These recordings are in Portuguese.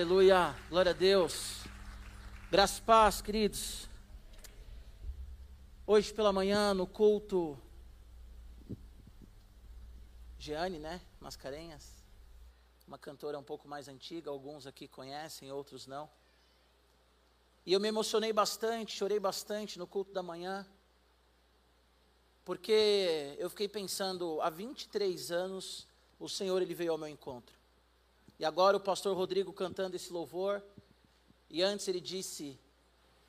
Aleluia, glória a Deus. Graças paz, queridos. Hoje pela manhã, no culto, Jeane, né? Mascarenhas, uma cantora um pouco mais antiga, alguns aqui conhecem, outros não. E eu me emocionei bastante, chorei bastante no culto da manhã, porque eu fiquei pensando, há 23 anos, o Senhor ele veio ao meu encontro. E agora o pastor Rodrigo cantando esse louvor, e antes ele disse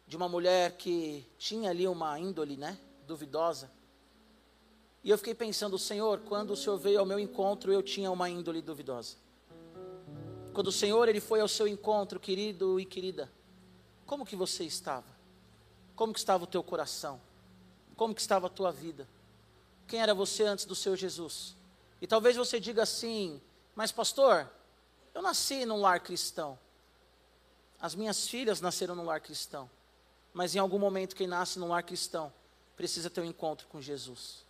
de uma mulher que tinha ali uma índole, né, duvidosa. E eu fiquei pensando, Senhor, quando o Senhor veio ao meu encontro, eu tinha uma índole duvidosa. Quando o Senhor ele foi ao seu encontro, querido e querida, como que você estava? Como que estava o teu coração? Como que estava a tua vida? Quem era você antes do seu Jesus? E talvez você diga assim, mas pastor, eu nasci num lar cristão. As minhas filhas nasceram num lar cristão. Mas em algum momento, quem nasce num lar cristão precisa ter um encontro com Jesus.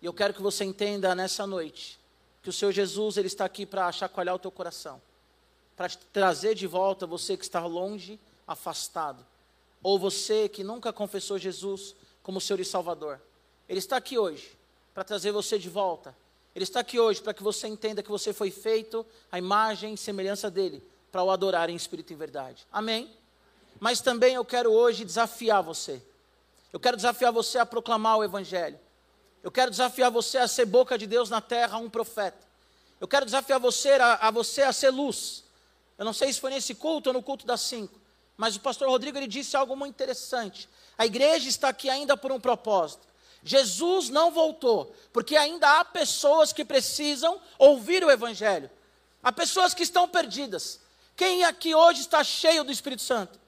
E eu quero que você entenda nessa noite que o seu Jesus ele está aqui para chacoalhar o teu coração, para te trazer de volta você que está longe, afastado, ou você que nunca confessou Jesus como Senhor e Salvador. Ele está aqui hoje para trazer você de volta ele está aqui hoje para que você entenda que você foi feito à imagem e semelhança dele, para o adorar em espírito e verdade. Amém? Mas também eu quero hoje desafiar você. Eu quero desafiar você a proclamar o Evangelho. Eu quero desafiar você a ser boca de Deus na terra, um profeta. Eu quero desafiar você a, a você a ser luz. Eu não sei se foi nesse culto ou no culto das cinco, mas o pastor Rodrigo ele disse algo muito interessante. A igreja está aqui ainda por um propósito. Jesus não voltou, porque ainda há pessoas que precisam ouvir o Evangelho. Há pessoas que estão perdidas. Quem aqui hoje está cheio do Espírito Santo?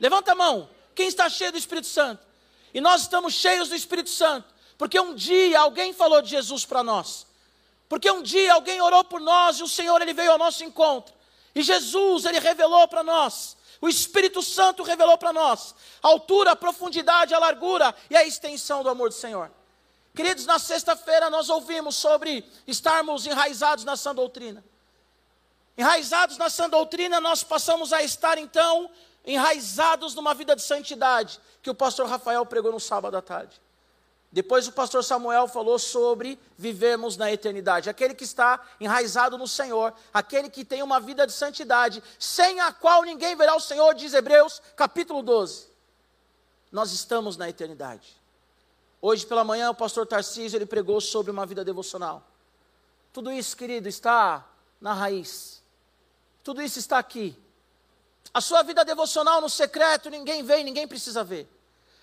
Levanta a mão. Quem está cheio do Espírito Santo? E nós estamos cheios do Espírito Santo, porque um dia alguém falou de Jesus para nós. Porque um dia alguém orou por nós e o Senhor ele veio ao nosso encontro. E Jesus ele revelou para nós o Espírito Santo revelou para nós a altura, a profundidade, a largura e a extensão do amor do Senhor. Queridos, na sexta-feira nós ouvimos sobre estarmos enraizados na sã doutrina. Enraizados na sã doutrina, nós passamos a estar então enraizados numa vida de santidade, que o pastor Rafael pregou no sábado à tarde. Depois o pastor Samuel falou sobre vivermos na eternidade. Aquele que está enraizado no Senhor, aquele que tem uma vida de santidade, sem a qual ninguém verá o Senhor, diz Hebreus, capítulo 12. Nós estamos na eternidade. Hoje pela manhã o pastor Tarcísio ele pregou sobre uma vida devocional. Tudo isso, querido, está na raiz. Tudo isso está aqui. A sua vida devocional no secreto ninguém vê ninguém precisa ver.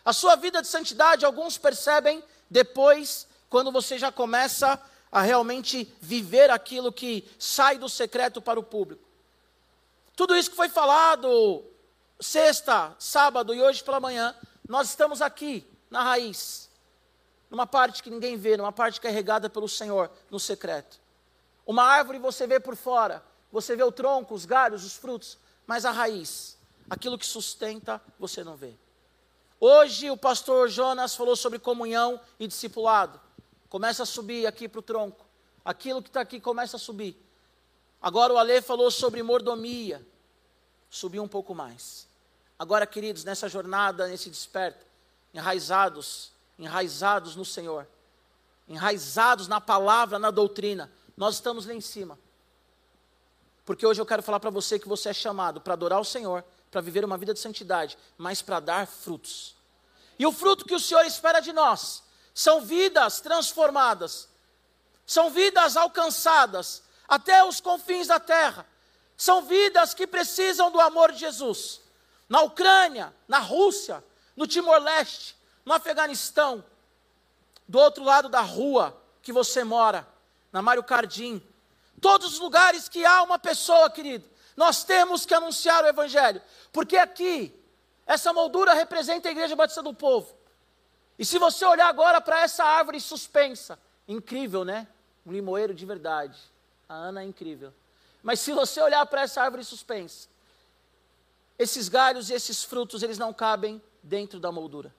A sua vida de santidade, alguns percebem depois, quando você já começa a realmente viver aquilo que sai do secreto para o público. Tudo isso que foi falado sexta, sábado e hoje pela manhã, nós estamos aqui na raiz, numa parte que ninguém vê, numa parte carregada pelo Senhor no secreto. Uma árvore você vê por fora, você vê o tronco, os galhos, os frutos, mas a raiz, aquilo que sustenta, você não vê. Hoje o pastor Jonas falou sobre comunhão e discipulado. Começa a subir aqui para o tronco. Aquilo que está aqui começa a subir. Agora o Ale falou sobre mordomia. Subiu um pouco mais. Agora, queridos, nessa jornada, nesse desperta, enraizados, enraizados no Senhor, enraizados na palavra, na doutrina, nós estamos lá em cima. Porque hoje eu quero falar para você que você é chamado para adorar o Senhor, para viver uma vida de santidade, mas para dar frutos. E o fruto que o Senhor espera de nós são vidas transformadas, são vidas alcançadas até os confins da terra, são vidas que precisam do amor de Jesus. Na Ucrânia, na Rússia, no Timor-Leste, no Afeganistão, do outro lado da rua que você mora, na Mário Cardim, todos os lugares que há uma pessoa, querido, nós temos que anunciar o Evangelho, porque aqui, essa moldura representa a Igreja Batista do Povo. E se você olhar agora para essa árvore suspensa, incrível, né? Um limoeiro de verdade. A Ana é incrível. Mas se você olhar para essa árvore suspensa, esses galhos e esses frutos, eles não cabem dentro da moldura.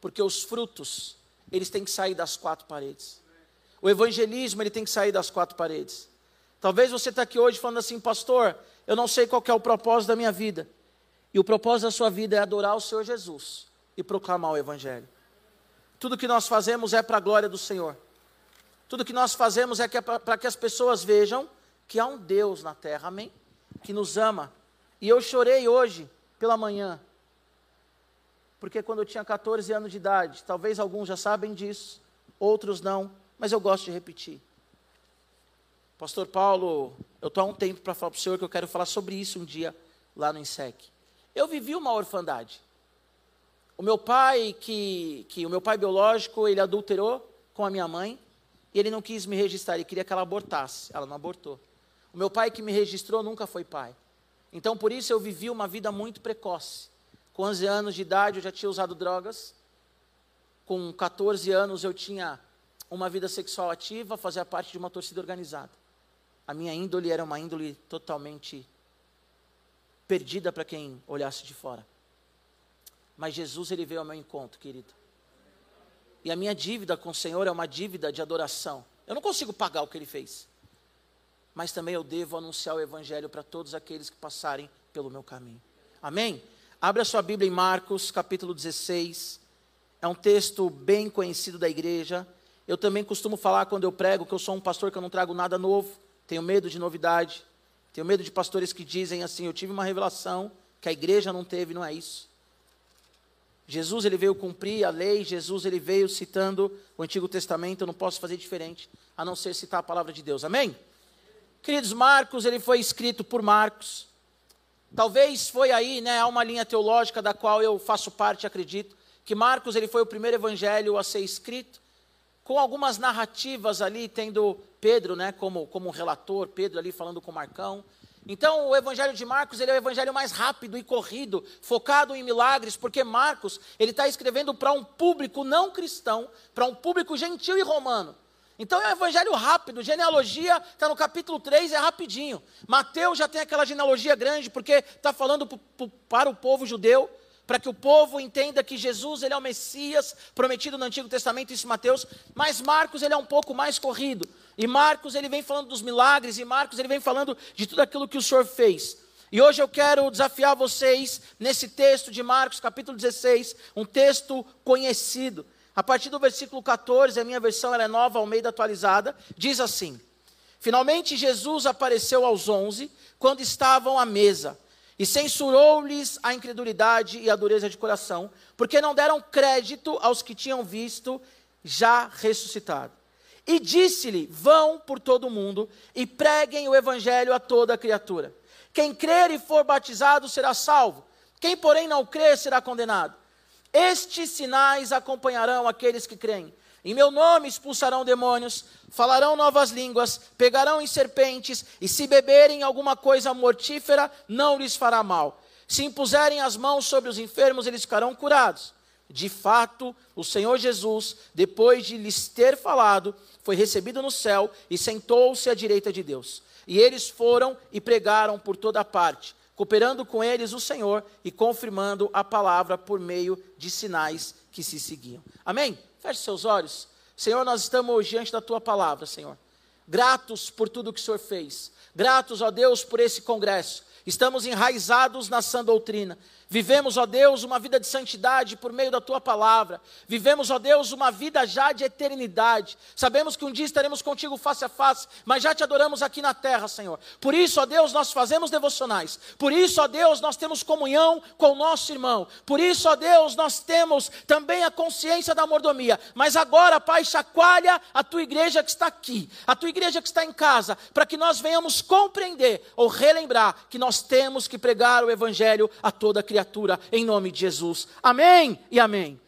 Porque os frutos, eles têm que sair das quatro paredes. O evangelismo, ele tem que sair das quatro paredes. Talvez você está aqui hoje falando assim, pastor, eu não sei qual é o propósito da minha vida. E o propósito da sua vida é adorar o Senhor Jesus e proclamar o Evangelho. Tudo que nós fazemos é para a glória do Senhor. Tudo que nós fazemos é, é para que as pessoas vejam que há um Deus na terra, amém? Que nos ama. E eu chorei hoje pela manhã, porque quando eu tinha 14 anos de idade, talvez alguns já sabem disso, outros não, mas eu gosto de repetir. Pastor Paulo, eu estou há um tempo para falar para o senhor que eu quero falar sobre isso um dia lá no INSEC. Eu vivi uma orfandade. O meu pai, que, que o meu pai biológico, ele adulterou com a minha mãe, e ele não quis me registrar, ele queria que ela abortasse, ela não abortou. O meu pai que me registrou nunca foi pai. Então, por isso, eu vivi uma vida muito precoce. Com 11 anos de idade, eu já tinha usado drogas. Com 14 anos, eu tinha uma vida sexual ativa, fazia parte de uma torcida organizada. A minha índole era uma índole totalmente perdida para quem olhasse de fora. Mas Jesus, ele veio ao meu encontro, querido. E a minha dívida com o Senhor é uma dívida de adoração. Eu não consigo pagar o que ele fez mas também eu devo anunciar o Evangelho para todos aqueles que passarem pelo meu caminho. Amém? Abra sua Bíblia em Marcos, capítulo 16. É um texto bem conhecido da igreja. Eu também costumo falar quando eu prego que eu sou um pastor que eu não trago nada novo, tenho medo de novidade, tenho medo de pastores que dizem assim: eu tive uma revelação que a igreja não teve, não é isso. Jesus ele veio cumprir a lei, Jesus ele veio citando o Antigo Testamento, eu não posso fazer diferente a não ser citar a palavra de Deus. Amém? Queridos, Marcos, ele foi escrito por Marcos. Talvez foi aí, né, há uma linha teológica da qual eu faço parte, acredito, que Marcos ele foi o primeiro evangelho a ser escrito, com algumas narrativas ali, tendo Pedro, né, como, como relator, Pedro ali falando com Marcão. Então, o evangelho de Marcos ele é o evangelho mais rápido e corrido, focado em milagres, porque Marcos ele está escrevendo para um público não cristão, para um público gentil e romano. Então é um evangelho rápido, genealogia está no capítulo 3, é rapidinho. Mateus já tem aquela genealogia grande, porque está falando para o povo judeu, para que o povo entenda que Jesus ele é o Messias prometido no Antigo Testamento, isso Mateus, mas Marcos ele é um pouco mais corrido. E Marcos ele vem falando dos milagres, e Marcos ele vem falando de tudo aquilo que o Senhor fez. E hoje eu quero desafiar vocês nesse texto de Marcos, capítulo 16, um texto conhecido. A partir do versículo 14, a minha versão é nova, ao meio da atualizada, diz assim: Finalmente Jesus apareceu aos onze, quando estavam à mesa, e censurou-lhes a incredulidade e a dureza de coração, porque não deram crédito aos que tinham visto já ressuscitado. E disse-lhe: Vão por todo o mundo e preguem o evangelho a toda criatura. Quem crer e for batizado será salvo, quem, porém, não crer será condenado. Estes sinais acompanharão aqueles que creem. Em meu nome expulsarão demônios, falarão novas línguas, pegarão em serpentes, e se beberem alguma coisa mortífera, não lhes fará mal. Se impuserem as mãos sobre os enfermos, eles ficarão curados. De fato, o Senhor Jesus, depois de lhes ter falado, foi recebido no céu e sentou-se à direita de Deus. E eles foram e pregaram por toda parte cooperando com eles o Senhor e confirmando a palavra por meio de sinais que se seguiam. Amém? Feche seus olhos. Senhor, nós estamos diante da tua palavra, Senhor. Gratos por tudo que o Senhor fez. Gratos, ó Deus, por esse congresso. Estamos enraizados na sã doutrina. Vivemos, ó Deus, uma vida de santidade por meio da tua palavra. Vivemos, ó Deus, uma vida já de eternidade. Sabemos que um dia estaremos contigo face a face, mas já te adoramos aqui na terra, Senhor. Por isso, ó Deus, nós fazemos devocionais. Por isso, ó Deus, nós temos comunhão com o nosso irmão. Por isso, ó Deus, nós temos também a consciência da mordomia. Mas agora, Pai, chacoalha a tua igreja que está aqui, a tua igreja que está em casa, para que nós venhamos compreender ou relembrar que nós temos que pregar o evangelho a toda criatura criatura, em nome de Jesus. Amém e amém.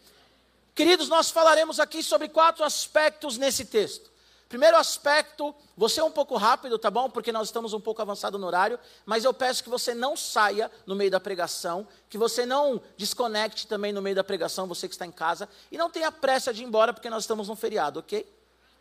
Queridos, nós falaremos aqui sobre quatro aspectos nesse texto. Primeiro aspecto, você é um pouco rápido, tá bom? Porque nós estamos um pouco avançado no horário, mas eu peço que você não saia no meio da pregação, que você não desconecte também no meio da pregação, você que está em casa, e não tenha pressa de ir embora, porque nós estamos num feriado, ok?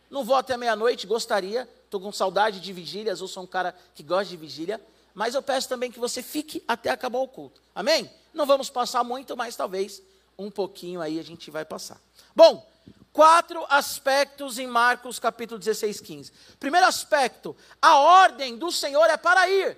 Não vou até meia-noite, gostaria, estou com saudade de vigílias, eu sou um cara que gosta de vigília, mas eu peço também que você fique até acabar o culto. Amém? Não vamos passar muito, mas talvez um pouquinho aí a gente vai passar. Bom, quatro aspectos em Marcos capítulo 16, 15. Primeiro aspecto, a ordem do Senhor é para ir.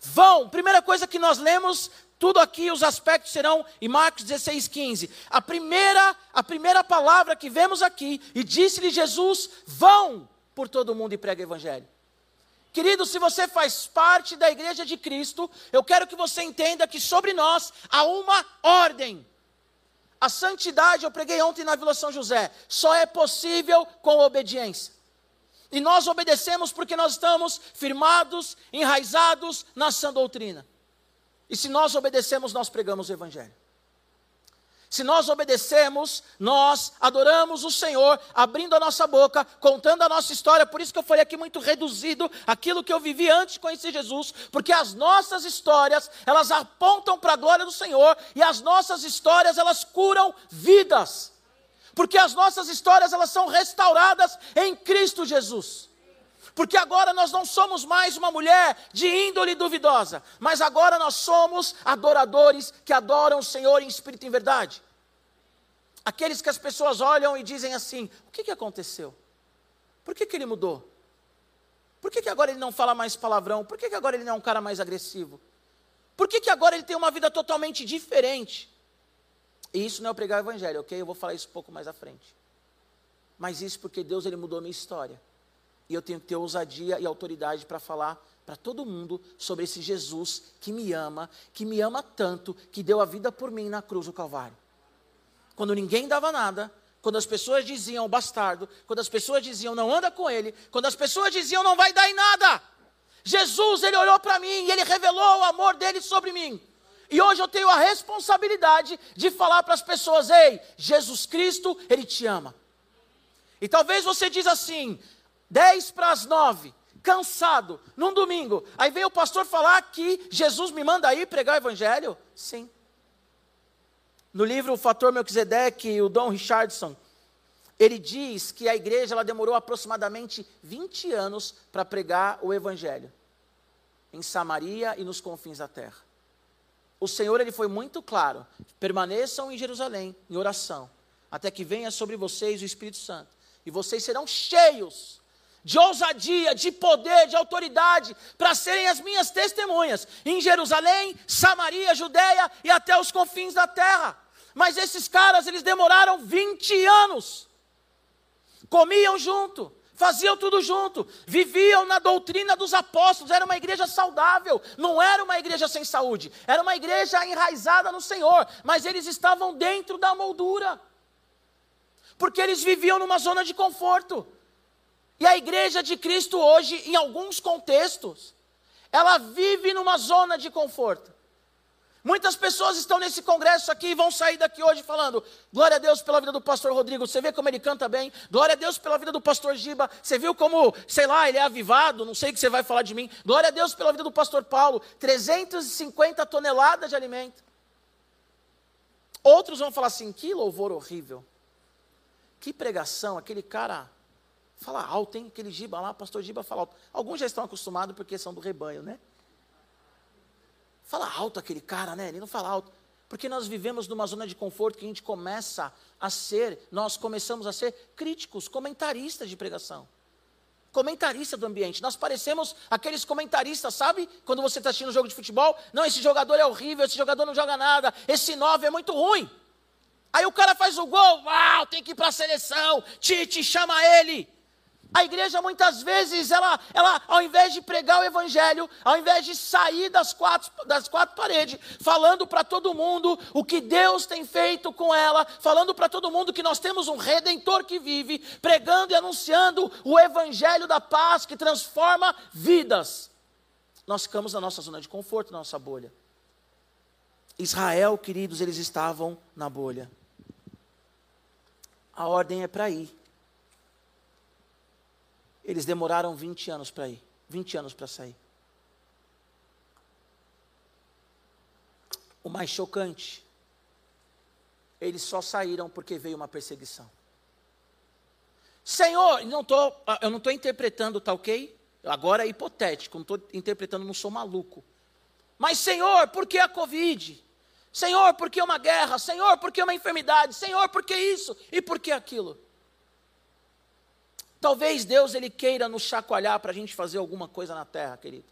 Vão, primeira coisa que nós lemos, tudo aqui, os aspectos serão em Marcos 16, 15. A primeira, a primeira palavra que vemos aqui, e disse-lhe Jesus: vão por todo mundo e prega o evangelho. Querido, se você faz parte da igreja de Cristo, eu quero que você entenda que sobre nós há uma ordem. A santidade, eu preguei ontem na Vila São José, só é possível com obediência. E nós obedecemos porque nós estamos firmados, enraizados na sã doutrina. E se nós obedecemos, nós pregamos o Evangelho. Se nós obedecemos, nós adoramos o Senhor, abrindo a nossa boca, contando a nossa história. Por isso que eu falei aqui muito reduzido aquilo que eu vivi antes de conhecer Jesus, porque as nossas histórias, elas apontam para a glória do Senhor e as nossas histórias, elas curam vidas. Porque as nossas histórias, elas são restauradas em Cristo Jesus. Porque agora nós não somos mais uma mulher de índole duvidosa, mas agora nós somos adoradores que adoram o Senhor em espírito e em verdade. Aqueles que as pessoas olham e dizem assim: o que, que aconteceu? Por que, que ele mudou? Por que, que agora ele não fala mais palavrão? Por que, que agora ele não é um cara mais agressivo? Por que, que agora ele tem uma vida totalmente diferente? E isso não é pregar o evangelho, ok? Eu vou falar isso um pouco mais à frente. Mas isso porque Deus ele mudou a minha história e eu tenho que ter ousadia e autoridade para falar para todo mundo sobre esse Jesus que me ama, que me ama tanto, que deu a vida por mim na cruz do Calvário. Quando ninguém dava nada, quando as pessoas diziam bastardo, quando as pessoas diziam não anda com ele, quando as pessoas diziam não vai dar em nada, Jesus ele olhou para mim e ele revelou o amor dele sobre mim. E hoje eu tenho a responsabilidade de falar para as pessoas: ei, Jesus Cristo, Ele te ama. E talvez você diz assim: 10 para as 9, cansado, num domingo. Aí vem o pastor falar que Jesus me manda ir pregar o evangelho? Sim. No livro O Fator Melquisedeque, o Dom Richardson, ele diz que a igreja ela demorou aproximadamente 20 anos para pregar o evangelho em Samaria e nos confins da terra. O Senhor ele foi muito claro: permaneçam em Jerusalém em oração, até que venha sobre vocês o Espírito Santo, e vocês serão cheios de ousadia, de poder, de autoridade, para serem as minhas testemunhas em Jerusalém, Samaria, Judéia e até os confins da terra. Mas esses caras, eles demoraram 20 anos. Comiam junto, faziam tudo junto, viviam na doutrina dos apóstolos, era uma igreja saudável, não era uma igreja sem saúde, era uma igreja enraizada no Senhor, mas eles estavam dentro da moldura, porque eles viviam numa zona de conforto. E a igreja de Cristo hoje, em alguns contextos, ela vive numa zona de conforto. Muitas pessoas estão nesse congresso aqui e vão sair daqui hoje falando: glória a Deus pela vida do pastor Rodrigo, você vê como ele canta bem, glória a Deus pela vida do pastor Giba, você viu como, sei lá, ele é avivado, não sei o que você vai falar de mim, glória a Deus pela vida do pastor Paulo, 350 toneladas de alimento. Outros vão falar assim: que louvor horrível, que pregação, aquele cara Fala alto, hein? Aquele Giba lá, pastor Giba fala alto. Alguns já estão acostumados porque são do rebanho, né? Fala alto aquele cara, né? Ele não fala alto. Porque nós vivemos numa zona de conforto que a gente começa a ser, nós começamos a ser críticos, comentaristas de pregação. Comentarista do ambiente. Nós parecemos aqueles comentaristas, sabe? Quando você está assistindo um jogo de futebol, não, esse jogador é horrível, esse jogador não joga nada, esse nove é muito ruim. Aí o cara faz o gol, uau, tem que ir para a seleção, Tite chama ele. A igreja muitas vezes, ela, ela, ao invés de pregar o evangelho, ao invés de sair das quatro, das quatro paredes, falando para todo mundo o que Deus tem feito com ela, falando para todo mundo que nós temos um redentor que vive, pregando e anunciando o evangelho da paz que transforma vidas. Nós ficamos na nossa zona de conforto, na nossa bolha. Israel, queridos, eles estavam na bolha. A ordem é para ir. Eles demoraram 20 anos para ir, 20 anos para sair. O mais chocante, eles só saíram porque veio uma perseguição. Senhor, não tô, ah, eu não estou interpretando, tá ok? Agora é hipotético, não estou interpretando, não sou maluco. Mas, Senhor, por que a Covid? Senhor, por que uma guerra? Senhor, por que uma enfermidade? Senhor, por que isso? E por que aquilo? Talvez Deus ele queira nos chacoalhar para a gente fazer alguma coisa na terra, querido.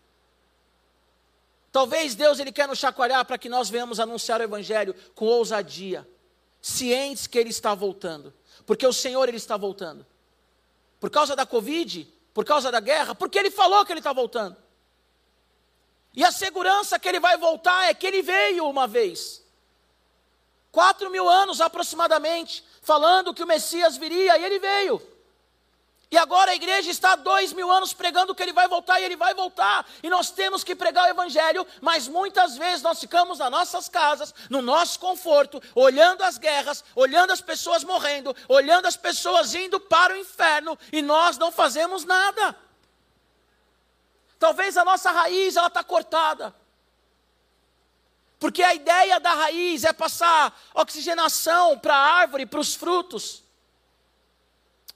Talvez Deus ele quer nos chacoalhar para que nós venhamos anunciar o evangelho com ousadia, cientes que ele está voltando, porque o Senhor ele está voltando. Por causa da Covid, por causa da guerra, porque ele falou que ele está voltando. E a segurança que ele vai voltar é que ele veio uma vez. Quatro mil anos aproximadamente, falando que o Messias viria, e ele veio. E agora a igreja está há dois mil anos pregando que ele vai voltar e ele vai voltar. E nós temos que pregar o evangelho, mas muitas vezes nós ficamos nas nossas casas, no nosso conforto, olhando as guerras, olhando as pessoas morrendo, olhando as pessoas indo para o inferno e nós não fazemos nada. Talvez a nossa raiz ela está cortada. Porque a ideia da raiz é passar oxigenação para a árvore, para os frutos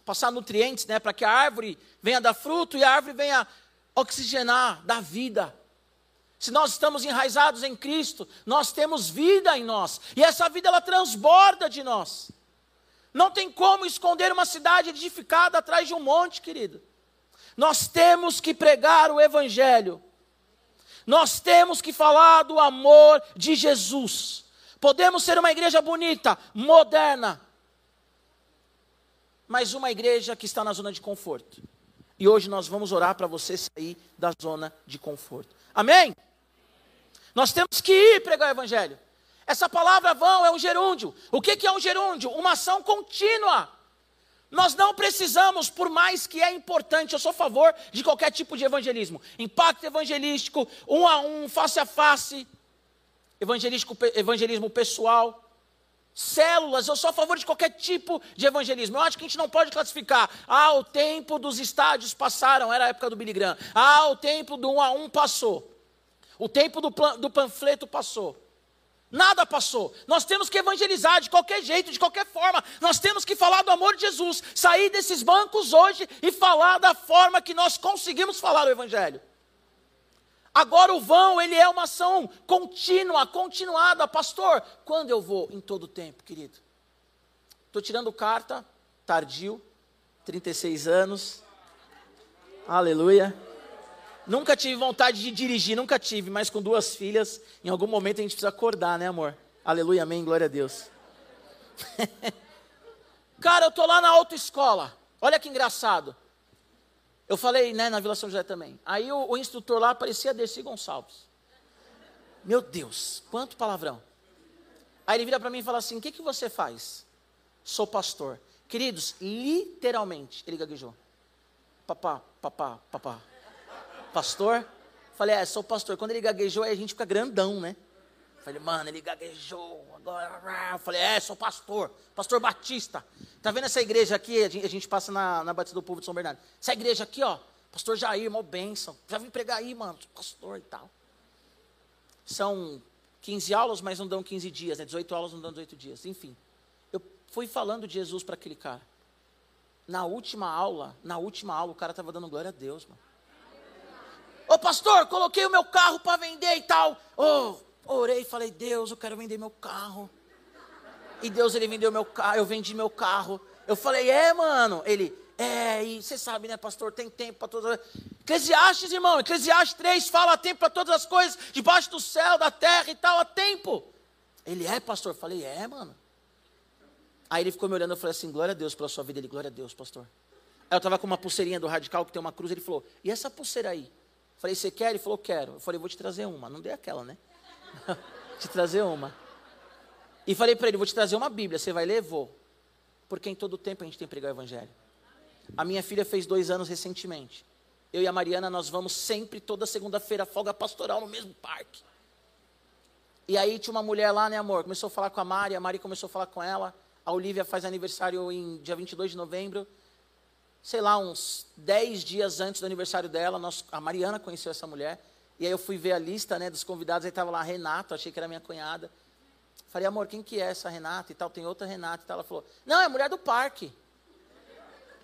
passar nutrientes, né, para que a árvore venha dar fruto e a árvore venha oxigenar, dar vida. Se nós estamos enraizados em Cristo, nós temos vida em nós, e essa vida ela transborda de nós. Não tem como esconder uma cidade edificada atrás de um monte, querido. Nós temos que pregar o evangelho. Nós temos que falar do amor de Jesus. Podemos ser uma igreja bonita, moderna, mas uma igreja que está na zona de conforto. E hoje nós vamos orar para você sair da zona de conforto. Amém? Nós temos que ir pregar o evangelho. Essa palavra vão é um gerúndio. O que, que é um gerúndio? Uma ação contínua. Nós não precisamos, por mais que é importante, eu sou a favor de qualquer tipo de evangelismo. Impacto evangelístico, um a um, face a face, evangelismo pessoal células, eu sou a favor de qualquer tipo de evangelismo. Eu acho que a gente não pode classificar. Ah, o tempo dos estádios passaram, era a época do Billy Graham. Ah, o tempo do um a um passou. O tempo do, do panfleto passou. Nada passou. Nós temos que evangelizar de qualquer jeito, de qualquer forma. Nós temos que falar do amor de Jesus. Sair desses bancos hoje e falar da forma que nós conseguimos falar o Evangelho. Agora o vão, ele é uma ação contínua, continuada. Pastor, quando eu vou? Em todo tempo, querido. Estou tirando carta, tardio, 36 anos. Aleluia. Nunca tive vontade de dirigir, nunca tive, mas com duas filhas, em algum momento a gente precisa acordar, né, amor? Aleluia, amém, glória a Deus. Cara, eu tô lá na autoescola. Olha que engraçado. Eu falei, né, na Vila São José também. Aí o, o instrutor lá parecia Dercy Gonçalves. Meu Deus, quanto palavrão. Aí ele vira para mim e fala assim: O que, que você faz? Sou pastor. Queridos, literalmente, ele gaguejou. Papá, papá, papá. Pastor? Falei, é, sou pastor. Quando ele gaguejou, aí a gente fica grandão, né? Falei, mano, ele gaguejou. Agora. Falei, é, sou pastor. Pastor Batista. Tá vendo essa igreja aqui? A gente, a gente passa na, na Batista do Povo de São Bernardo. Essa igreja aqui, ó. Pastor Jair, mó bênção. Já vim pregar aí, mano. Pastor e tal. São 15 aulas, mas não dão 15 dias. Né? 18 aulas não dão 18 dias. Enfim. Eu fui falando de Jesus para aquele cara. Na última aula, na última aula, o cara estava dando glória a Deus, mano. Ô pastor, coloquei o meu carro para vender e tal. Ô, orei e falei, Deus, eu quero vender meu carro. E Deus, ele vendeu meu carro, eu vendi meu carro. Eu falei, é, mano. Ele, é, e você sabe, né, pastor, tem tempo para todas as Eclesiastes, irmão, Eclesiastes 3 fala tempo para todas as coisas, debaixo do céu, da terra e tal, há tempo. Ele é, pastor? Eu falei, é, mano. Aí ele ficou me olhando, eu falei assim, glória a Deus pela sua vida. Ele, glória a Deus, pastor. Aí eu estava com uma pulseirinha do radical que tem uma cruz, ele falou, e essa pulseira aí? Eu falei, você quer? Ele falou, quero. Eu falei, vou te trazer uma. Não dei aquela, né? te trazer uma. E falei para ele: vou te trazer uma Bíblia, você vai ler? Vou. Porque em todo tempo a gente tem que pregar o Evangelho. A minha filha fez dois anos recentemente. Eu e a Mariana, nós vamos sempre, toda segunda-feira, folga pastoral no mesmo parque. E aí tinha uma mulher lá, né, amor? Começou a falar com a Mari, a Mari começou a falar com ela. A Olivia faz aniversário em dia 22 de novembro. Sei lá, uns 10 dias antes do aniversário dela, nós, a Mariana conheceu essa mulher. E aí eu fui ver a lista né, dos convidados, aí estava lá Renata, achei que era minha cunhada. Falei, amor, quem que é essa Renata e tal? Tem outra Renata e tal. Ela falou, não, é a mulher do parque.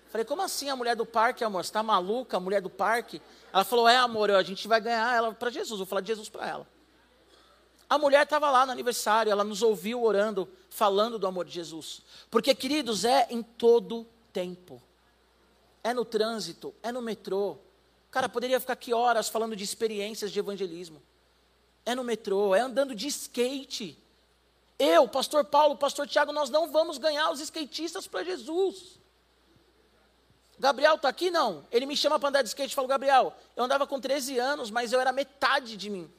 Falei, como assim a mulher do parque, amor? Você está maluca, a mulher do parque? Ela falou, é, amor, a gente vai ganhar ela para Jesus. Vou falar de Jesus para ela. A mulher estava lá no aniversário, ela nos ouviu orando, falando do amor de Jesus. Porque, queridos, é em todo tempo. É no trânsito, é no metrô. Cara, poderia ficar aqui horas falando de experiências de evangelismo. é no metrô, é andando de skate. Eu, pastor Paulo, pastor Tiago, nós não vamos ganhar os skatistas para Jesus. Gabriel está aqui? Não. Ele me chama para andar de skate e fala, Gabriel, eu andava com 13 anos, mas eu era metade de mim.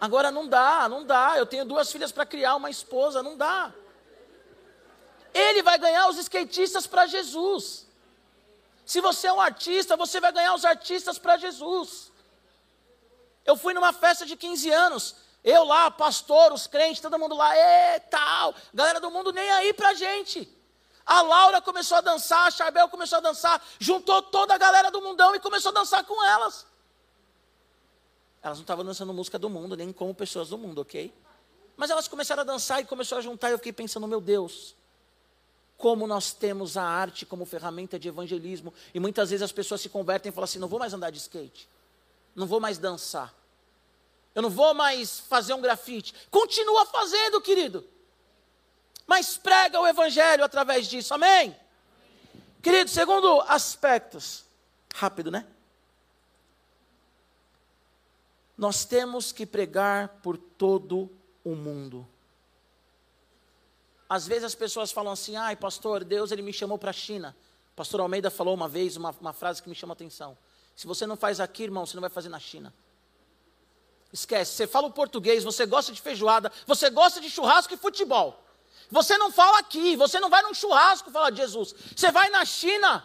Agora não dá, não dá. Eu tenho duas filhas para criar, uma esposa, não dá. Ele vai ganhar os skatistas para Jesus. Se você é um artista, você vai ganhar os artistas para Jesus. Eu fui numa festa de 15 anos, eu lá, pastor, os crentes, todo mundo lá, e tal, galera do mundo nem aí pra gente. A Laura começou a dançar, a Charbel começou a dançar, juntou toda a galera do mundão e começou a dançar com elas. Elas não estavam dançando música do mundo, nem como pessoas do mundo, ok? Mas elas começaram a dançar e começou a juntar, e eu fiquei pensando, meu Deus, como nós temos a arte como ferramenta de evangelismo, e muitas vezes as pessoas se convertem e falam assim: não vou mais andar de skate não vou mais dançar. Eu não vou mais fazer um grafite. Continua fazendo, querido. Mas prega o evangelho através disso. Amém? Querido, segundo aspectos. Rápido, né? Nós temos que pregar por todo o mundo. Às vezes as pessoas falam assim: ai, pastor, Deus ele me chamou para a China. Pastor Almeida falou uma vez uma, uma frase que me chama a atenção. Se você não faz aqui, irmão, você não vai fazer na China. Esquece, você fala o português, você gosta de feijoada, você gosta de churrasco e futebol. Você não fala aqui, você não vai num churrasco falar de Jesus. Você vai na China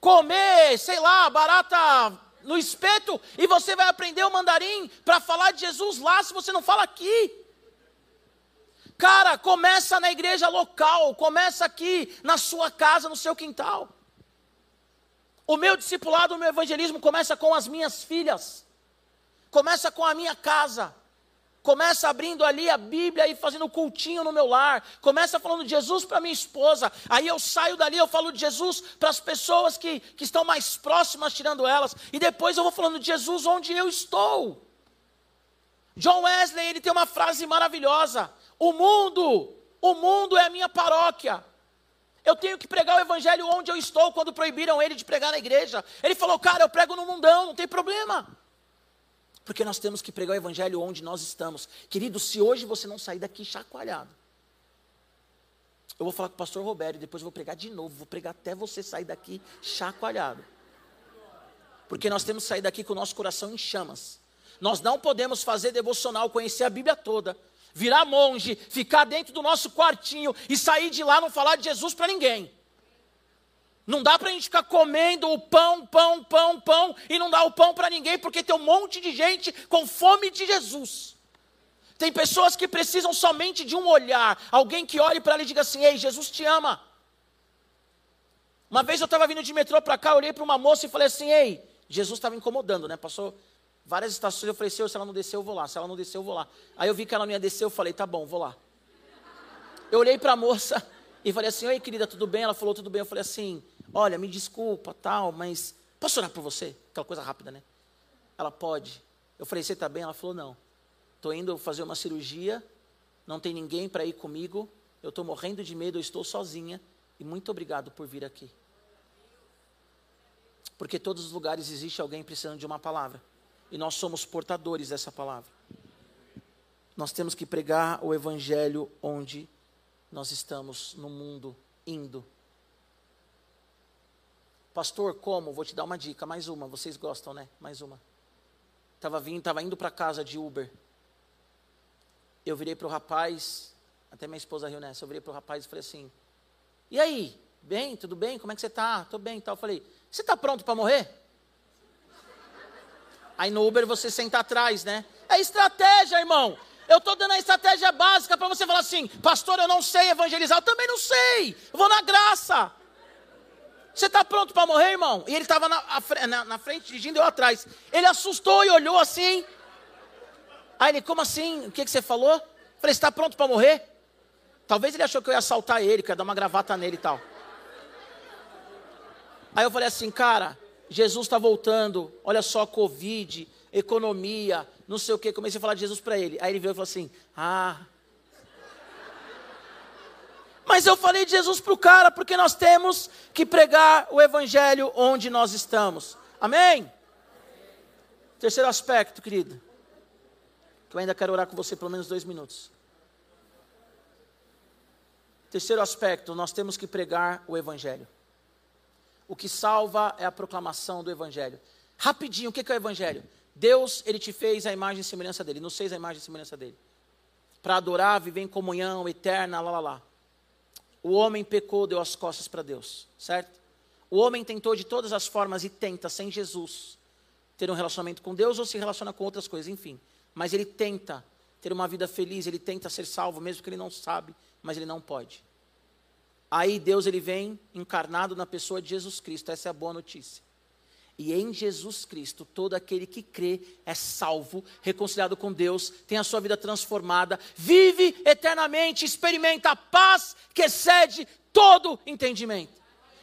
comer, sei lá, barata no espeto e você vai aprender o mandarim para falar de Jesus lá se você não fala aqui. Cara, começa na igreja local, começa aqui na sua casa, no seu quintal. O meu discipulado, o meu evangelismo começa com as minhas filhas, começa com a minha casa, começa abrindo ali a Bíblia e fazendo cultinho no meu lar, começa falando de Jesus para minha esposa, aí eu saio dali, eu falo de Jesus para as pessoas que, que estão mais próximas, tirando elas, e depois eu vou falando de Jesus onde eu estou. John Wesley, ele tem uma frase maravilhosa: o mundo, o mundo é a minha paróquia. Eu tenho que pregar o evangelho onde eu estou, quando proibiram ele de pregar na igreja. Ele falou, cara, eu prego no mundão, não tem problema. Porque nós temos que pregar o evangelho onde nós estamos. Querido, se hoje você não sair daqui chacoalhado, eu vou falar com o pastor Roberto, e depois vou pregar de novo, vou pregar até você sair daqui chacoalhado. Porque nós temos que sair daqui com o nosso coração em chamas. Nós não podemos fazer devocional, conhecer a Bíblia toda, virar monge, ficar dentro do nosso quartinho e sair de lá não falar de Jesus para ninguém. Não dá para a gente ficar comendo o pão, pão, pão, pão e não dar o pão para ninguém, porque tem um monte de gente com fome de Jesus. Tem pessoas que precisam somente de um olhar, alguém que olhe para ela e diga assim: Ei, Jesus te ama. Uma vez eu estava vindo de metrô para cá, olhei para uma moça e falei assim: Ei, Jesus estava incomodando, né? Passou várias estações, eu falei, Senhor, se ela não descer, eu vou lá. Se ela não descer, eu vou lá. Aí eu vi que ela não ia descer, eu falei, tá bom, vou lá. Eu olhei para a moça e falei assim, oi querida, tudo bem? Ela falou, tudo bem. Eu falei assim, olha, me desculpa, tal, mas posso orar por você? Aquela coisa rápida, né? Ela pode. Eu falei, você está bem? Ela falou, não. Estou indo fazer uma cirurgia, não tem ninguém para ir comigo, eu estou morrendo de medo, eu estou sozinha, e muito obrigado por vir aqui. Porque todos os lugares existe alguém precisando de uma palavra. E nós somos portadores dessa palavra. Nós temos que pregar o evangelho onde nós estamos no mundo indo. Pastor, como? Vou te dar uma dica, mais uma. Vocês gostam, né? Mais uma. Tava vindo, tava indo para casa de Uber. Eu virei para o rapaz, até minha esposa riu nessa. Eu virei para o rapaz e falei assim: "E aí? Bem? Tudo bem? Como é que você tá? Tô bem, tal". Eu falei: "Você está pronto para morrer?" Aí no Uber você senta atrás, né? É estratégia, irmão. Eu estou dando a estratégia básica para você falar assim, pastor, eu não sei evangelizar, eu também não sei. Eu vou na graça. Você está pronto para morrer, irmão? E ele estava na, na, na, frente, dirigindo eu atrás. Ele assustou e olhou assim. Aí ele, como assim? O que, que você falou? Eu falei, está pronto para morrer? Talvez ele achou que eu ia assaltar ele, que ia dar uma gravata nele e tal. Aí eu falei assim, cara, Jesus está voltando, olha só, Covid, economia, não sei o que. Comecei a falar de Jesus para ele. Aí ele veio e falou assim: Ah. Mas eu falei de Jesus para o cara, porque nós temos que pregar o evangelho onde nós estamos. Amém? Terceiro aspecto, querido. que eu ainda quero orar com você pelo menos dois minutos. Terceiro aspecto, nós temos que pregar o Evangelho. O que salva é a proclamação do Evangelho. Rapidinho, o que é o Evangelho? Deus, Ele te fez a imagem e semelhança dEle, nos fez a imagem e semelhança dEle. Para adorar, viver em comunhão eterna, lá, lá, lá. O homem pecou, deu as costas para Deus, certo? O homem tentou de todas as formas e tenta, sem Jesus, ter um relacionamento com Deus ou se relaciona com outras coisas, enfim. Mas ele tenta ter uma vida feliz, ele tenta ser salvo, mesmo que ele não sabe, mas ele não pode. Aí Deus ele vem encarnado na pessoa de Jesus Cristo, essa é a boa notícia. E em Jesus Cristo, todo aquele que crê é salvo, reconciliado com Deus, tem a sua vida transformada, vive eternamente, experimenta a paz que excede todo entendimento.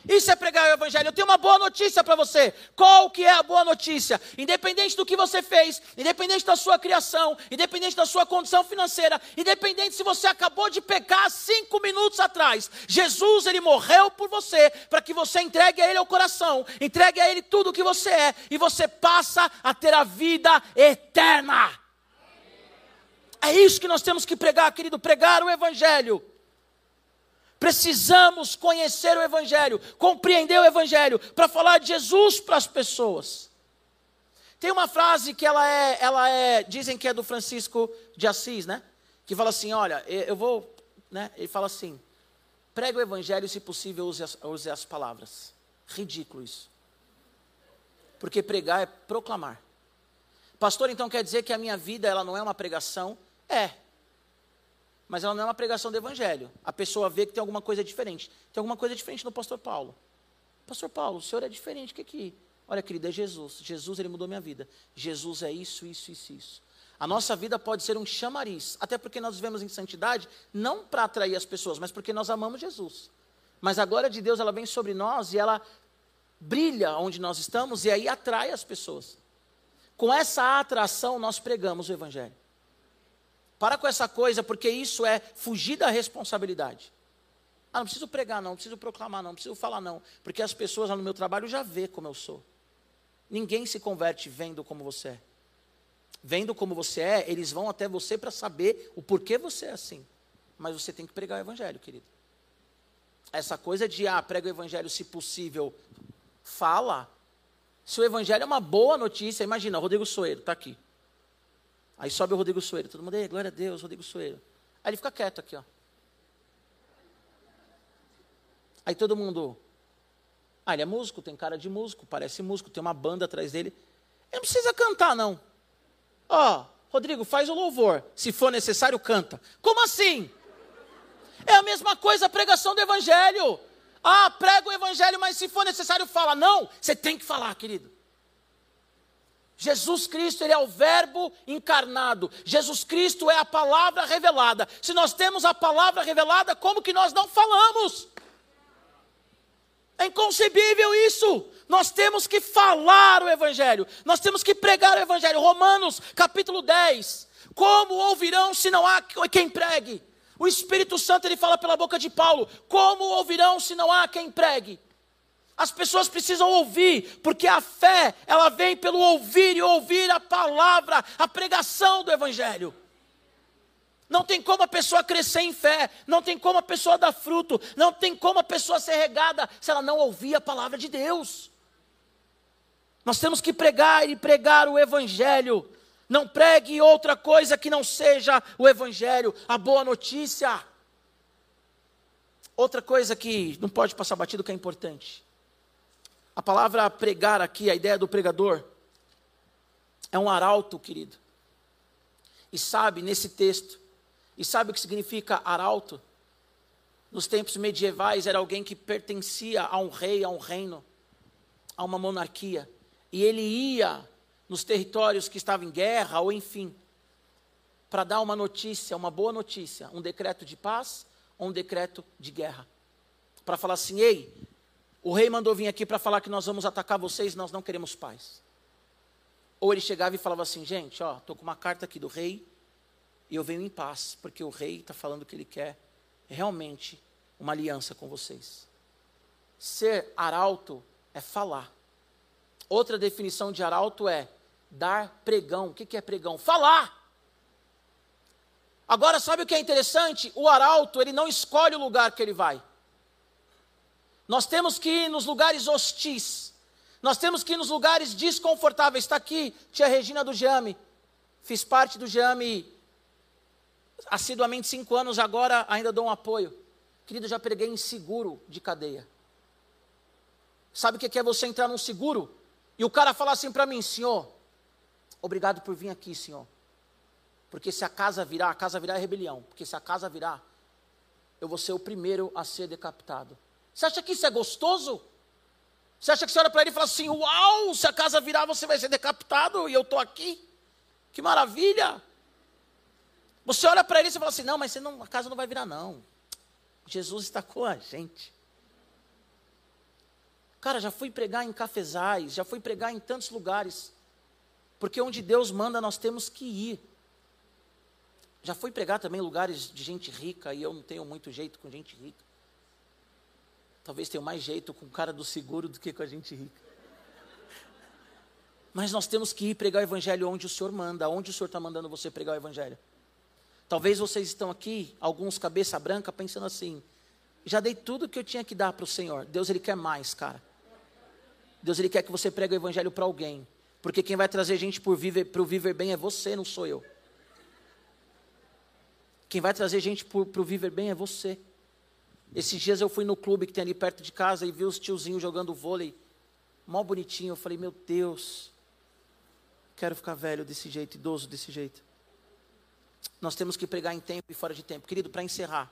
Isso é pregar o evangelho. Eu tenho uma boa notícia para você. Qual que é a boa notícia? Independente do que você fez, independente da sua criação, independente da sua condição financeira, independente se você acabou de pecar cinco minutos atrás, Jesus ele morreu por você para que você entregue a Ele o coração, entregue a Ele tudo o que você é e você passa a ter a vida eterna. É isso que nós temos que pregar, querido, pregar o evangelho. Precisamos conhecer o Evangelho, compreender o Evangelho, para falar de Jesus para as pessoas. Tem uma frase que ela é, ela é, dizem que é do Francisco de Assis, né? Que fala assim: olha, eu vou, né? Ele fala assim: pregue o Evangelho, se possível, use as, use as palavras. Ridículo isso. Porque pregar é proclamar. Pastor, então quer dizer que a minha vida ela não é uma pregação? É, mas ela não é uma pregação do evangelho. A pessoa vê que tem alguma coisa diferente. Tem alguma coisa diferente no pastor Paulo. Pastor Paulo, o senhor é diferente, o que é que... Olha, querido, é Jesus. Jesus, ele mudou minha vida. Jesus é isso, isso, isso, isso. A nossa vida pode ser um chamariz, até porque nós vivemos em santidade, não para atrair as pessoas, mas porque nós amamos Jesus. Mas a glória de Deus, ela vem sobre nós e ela brilha onde nós estamos e aí atrai as pessoas. Com essa atração, nós pregamos o Evangelho. Para com essa coisa, porque isso é fugir da responsabilidade. Ah, não preciso pregar, não, não preciso proclamar, não, não preciso falar, não, porque as pessoas lá no meu trabalho já vê como eu sou. Ninguém se converte vendo como você é. Vendo como você é, eles vão até você para saber o porquê você é assim. Mas você tem que pregar o evangelho, querido. Essa coisa de, ah, prega o evangelho se possível, fala. Se o evangelho é uma boa notícia, imagina, Rodrigo Soeiro está aqui. Aí sobe o Rodrigo Soeiro, todo mundo, ei, glória a Deus, Rodrigo Soeiro. Aí ele fica quieto aqui, ó. Aí todo mundo, ah, ele é músico, tem cara de músico, parece músico, tem uma banda atrás dele. Ele não precisa cantar, não. Ó, Rodrigo, faz o louvor. Se for necessário, canta. Como assim? É a mesma coisa a pregação do evangelho. Ah, prega o evangelho, mas se for necessário, fala. Não, você tem que falar, querido. Jesus Cristo, ele é o Verbo encarnado. Jesus Cristo é a palavra revelada. Se nós temos a palavra revelada, como que nós não falamos? É inconcebível isso. Nós temos que falar o Evangelho. Nós temos que pregar o Evangelho. Romanos capítulo 10. Como ouvirão se não há quem pregue? O Espírito Santo ele fala pela boca de Paulo. Como ouvirão se não há quem pregue? As pessoas precisam ouvir, porque a fé, ela vem pelo ouvir e ouvir a palavra, a pregação do Evangelho. Não tem como a pessoa crescer em fé, não tem como a pessoa dar fruto, não tem como a pessoa ser regada se ela não ouvir a palavra de Deus. Nós temos que pregar e pregar o Evangelho. Não pregue outra coisa que não seja o Evangelho, a boa notícia. Outra coisa que não pode passar batido que é importante. A palavra pregar aqui, a ideia do pregador, é um arauto, querido. E sabe, nesse texto, e sabe o que significa arauto? Nos tempos medievais era alguém que pertencia a um rei, a um reino, a uma monarquia. E ele ia nos territórios que estavam em guerra, ou enfim, para dar uma notícia, uma boa notícia, um decreto de paz ou um decreto de guerra. Para falar assim: ei, o rei mandou vir aqui para falar que nós vamos atacar vocês, nós não queremos paz. Ou ele chegava e falava assim, gente, ó, estou com uma carta aqui do rei e eu venho em paz, porque o rei está falando que ele quer realmente uma aliança com vocês. Ser arauto é falar. Outra definição de arauto é dar pregão. O que é pregão? Falar. Agora, sabe o que é interessante? O arauto, ele não escolhe o lugar que ele vai. Nós temos que ir nos lugares hostis. Nós temos que ir nos lugares desconfortáveis. Está aqui, tia Regina do Jame. Fiz parte do Jame assiduamente cinco anos, agora ainda dou um apoio. Querido, já preguei em seguro de cadeia. Sabe o que é você entrar num seguro? E o cara falar assim para mim, senhor, obrigado por vir aqui, senhor. Porque se a casa virar, a casa virar é rebelião. Porque se a casa virar, eu vou ser o primeiro a ser decapitado. Você acha que isso é gostoso? Você acha que você olha para ele e fala assim: Uau, se a casa virar, você vai ser decapitado e eu estou aqui? Que maravilha! Você olha para ele e fala assim: Não, mas não, a casa não vai virar, não. Jesus está com a gente. Cara, já fui pregar em cafezais, já fui pregar em tantos lugares. Porque onde Deus manda, nós temos que ir. Já fui pregar também em lugares de gente rica e eu não tenho muito jeito com gente rica. Talvez tenha mais jeito com o cara do seguro do que com a gente rica. Mas nós temos que ir pregar o evangelho onde o Senhor manda, onde o Senhor está mandando você pregar o evangelho. Talvez vocês estão aqui, alguns cabeça branca, pensando assim: já dei tudo que eu tinha que dar para o Senhor. Deus ele quer mais, cara. Deus ele quer que você pregue o evangelho para alguém, porque quem vai trazer gente para o viver, viver bem é você, não sou eu. Quem vai trazer gente para o viver bem é você. Esses dias eu fui no clube que tem ali perto de casa e vi os tiozinhos jogando vôlei, mó bonitinho. Eu falei, meu Deus, quero ficar velho desse jeito, idoso desse jeito. Nós temos que pregar em tempo e fora de tempo. Querido, para encerrar,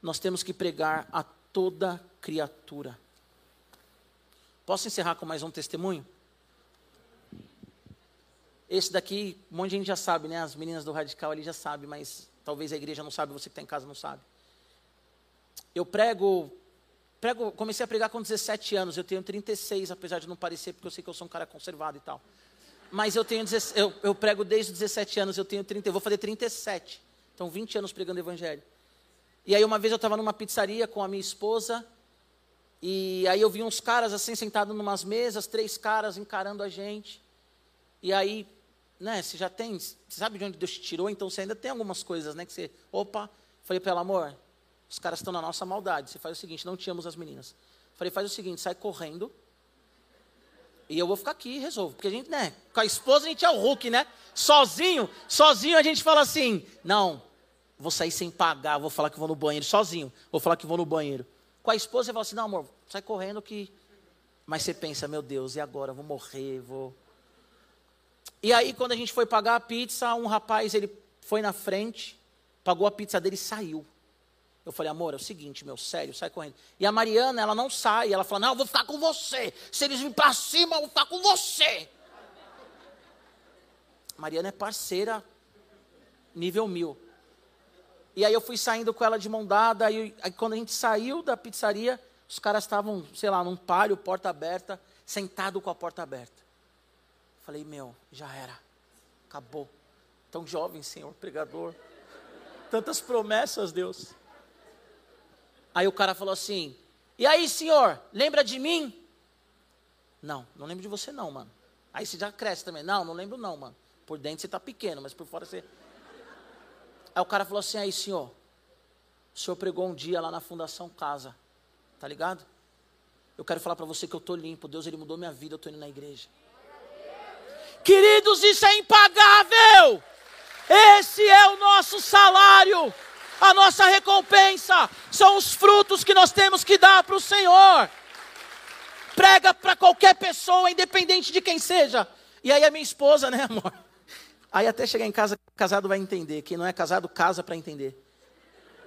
nós temos que pregar a toda criatura. Posso encerrar com mais um testemunho? Esse daqui, um monte de gente já sabe, né? As meninas do Radical ali já sabem, mas talvez a igreja não sabe, você que está em casa não sabe. Eu prego, prego, comecei a pregar com 17 anos, eu tenho 36, apesar de não parecer, porque eu sei que eu sou um cara conservado e tal. Mas eu tenho, eu, eu prego desde os 17 anos, eu tenho 30, eu vou fazer 37. Então, 20 anos pregando evangelho. E aí uma vez eu estava numa pizzaria com a minha esposa, e aí eu vi uns caras assim sentados numas mesas, três caras encarando a gente. E aí né, você já tem, você sabe de onde Deus te tirou, então você ainda tem algumas coisas, né, que você, opa, falei para ela, amor, os caras estão na nossa maldade, você faz o seguinte, não tínhamos as meninas. Falei, faz o seguinte, sai correndo, e eu vou ficar aqui e resolvo, porque a gente, né, com a esposa a gente é o Hulk, né, sozinho, sozinho a gente fala assim, não, vou sair sem pagar, vou falar que vou no banheiro, sozinho, vou falar que vou no banheiro. Com a esposa você fala assim, não amor, sai correndo que, mas você pensa, meu Deus, e agora, vou morrer, vou... E aí, quando a gente foi pagar a pizza, um rapaz, ele foi na frente, pagou a pizza dele e saiu. Eu falei, amor, é o seguinte, meu, sério, sai correndo. E a Mariana, ela não sai, ela fala, não, eu vou ficar com você. Se eles virem para cima, eu vou ficar com você. Mariana é parceira, nível mil. E aí eu fui saindo com ela de mão dada, e aí quando a gente saiu da pizzaria, os caras estavam, sei lá, num palio, porta aberta, sentado com a porta aberta. Falei, meu, já era. Acabou. Tão jovem, Senhor, pregador. Tantas promessas, Deus. Aí o cara falou assim: E aí, senhor, lembra de mim? Não, não lembro de você, não, mano. Aí você já cresce também. Não, não lembro, não, mano. Por dentro você tá pequeno, mas por fora você. Aí o cara falou assim: Aí, senhor, o senhor pregou um dia lá na Fundação Casa, tá ligado? Eu quero falar para você que eu tô limpo. Deus, ele mudou minha vida, eu tô indo na igreja. Queridos, isso é impagável. Esse é o nosso salário, a nossa recompensa, são os frutos que nós temos que dar para o Senhor. Prega para qualquer pessoa, independente de quem seja. E aí a minha esposa, né, amor? Aí até chegar em casa, casado vai entender. Quem não é casado, casa para entender.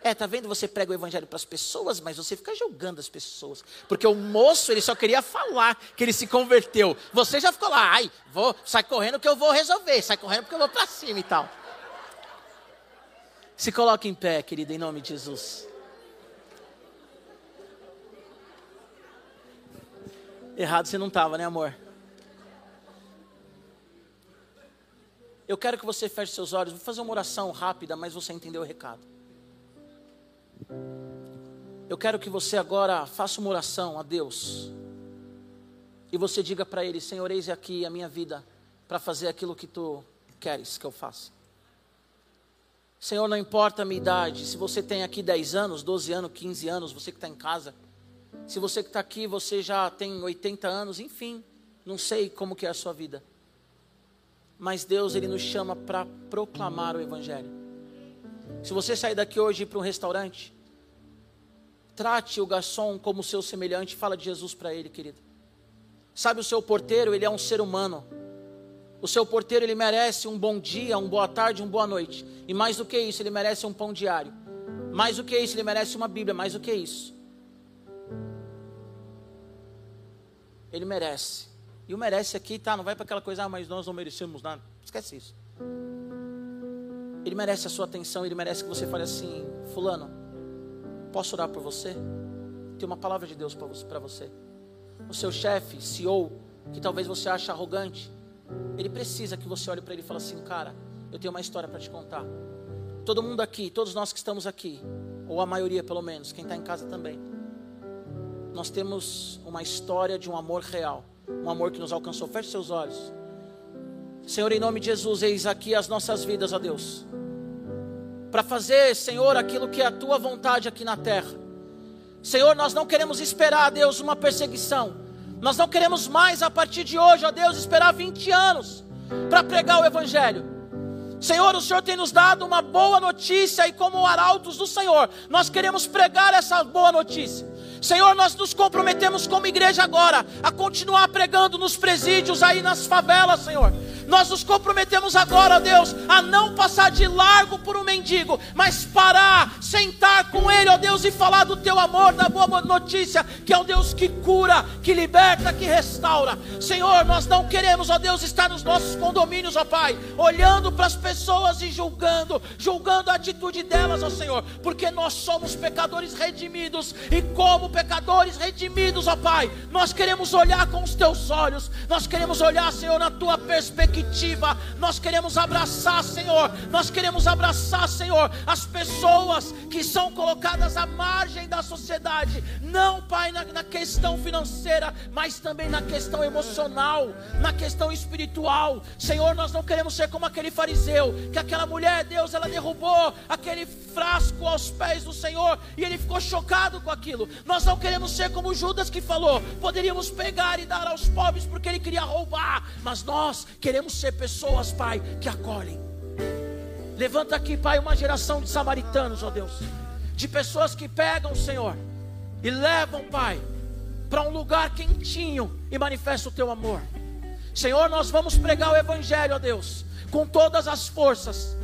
É, tá vendo? Você prega o evangelho para as pessoas, mas você fica julgando as pessoas. Porque o moço, ele só queria falar que ele se converteu. Você já ficou lá, ai, vou, sai correndo que eu vou resolver, sai correndo porque eu vou para cima e tal. Se coloque em pé, querida, em nome de Jesus. Errado você não estava, né, amor? Eu quero que você feche seus olhos. Vou fazer uma oração rápida, mas você entendeu o recado. Eu quero que você agora faça uma oração a Deus. E você diga para Ele: Senhor, eis aqui a minha vida para fazer aquilo que tu queres que eu faça. Senhor, não importa a minha idade, se você tem aqui 10 anos, 12 anos, 15 anos, você que está em casa, se você que está aqui, você já tem 80 anos, enfim, não sei como que é a sua vida. Mas Deus, Ele nos chama para proclamar o Evangelho. Se você sair daqui hoje para um restaurante, trate o garçom como seu semelhante, fala de Jesus para ele, querido. Sabe, o seu porteiro, ele é um ser humano. O seu porteiro, ele merece um bom dia, uma boa tarde, uma boa noite. E mais do que isso, ele merece um pão diário. Mais do que isso, ele merece uma Bíblia. Mais do que isso. Ele merece. E o merece aqui, tá? Não vai para aquela coisa, ah, mas nós não merecemos nada. Esquece isso. Ele merece a sua atenção, ele merece que você fale assim: Fulano, posso orar por você? Tem uma palavra de Deus para você. O seu chefe, CEO, que talvez você ache arrogante, ele precisa que você olhe para ele e fale assim: Cara, eu tenho uma história para te contar. Todo mundo aqui, todos nós que estamos aqui, ou a maioria pelo menos, quem está em casa também, nós temos uma história de um amor real, um amor que nos alcançou. Feche seus olhos. Senhor, em nome de Jesus, eis aqui as nossas vidas, ó Deus, para fazer, Senhor, aquilo que é a tua vontade aqui na terra. Senhor, nós não queremos esperar, Deus, uma perseguição. Nós não queremos mais, a partir de hoje, ó Deus, esperar 20 anos para pregar o Evangelho. Senhor, o Senhor tem nos dado uma boa notícia e, como arautos do Senhor, nós queremos pregar essa boa notícia. Senhor, nós nos comprometemos como igreja agora a continuar pregando nos presídios, aí nas favelas, Senhor. Nós nos comprometemos agora, Deus, a não passar de largo por um mendigo, mas parar, sentar com ele, ó Deus, e falar do teu amor, da boa notícia, que é um Deus que cura, que liberta, que restaura. Senhor, nós não queremos, ó Deus, estar nos nossos condomínios, ó Pai, olhando para as pessoas e julgando, julgando a atitude delas, ó Senhor, porque nós somos pecadores redimidos e como pecadores redimidos, ó Pai, nós queremos olhar com os teus olhos, nós queremos olhar, Senhor, na tua perspectiva perspectiva. Nós queremos abraçar, Senhor. Nós queremos abraçar, Senhor, as pessoas que são colocadas à margem da sociedade. Não, Pai, na, na questão financeira, mas também na questão emocional, na questão espiritual. Senhor, nós não queremos ser como aquele fariseu, que aquela mulher, Deus, ela derrubou aquele frasco aos pés do Senhor e ele ficou chocado com aquilo. Nós não queremos ser como Judas que falou: poderíamos pegar e dar aos pobres porque ele queria roubar, mas nós queremos queremos ser pessoas, Pai, que acolhem. Levanta aqui, Pai, uma geração de samaritanos, ó Deus, de pessoas que pegam, Senhor, e levam, Pai, para um lugar quentinho e manifesta o teu amor. Senhor, nós vamos pregar o Evangelho, ó Deus, com todas as forças,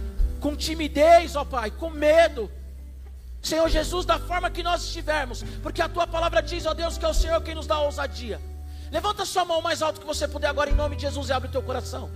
com timidez, ó Pai, com medo. Senhor Jesus, da forma que nós estivermos, porque a tua palavra diz, ó Deus, que é o Senhor quem nos dá ousadia. Levanta sua mão mais alto que você puder agora, em nome de Jesus, e abre o teu coração.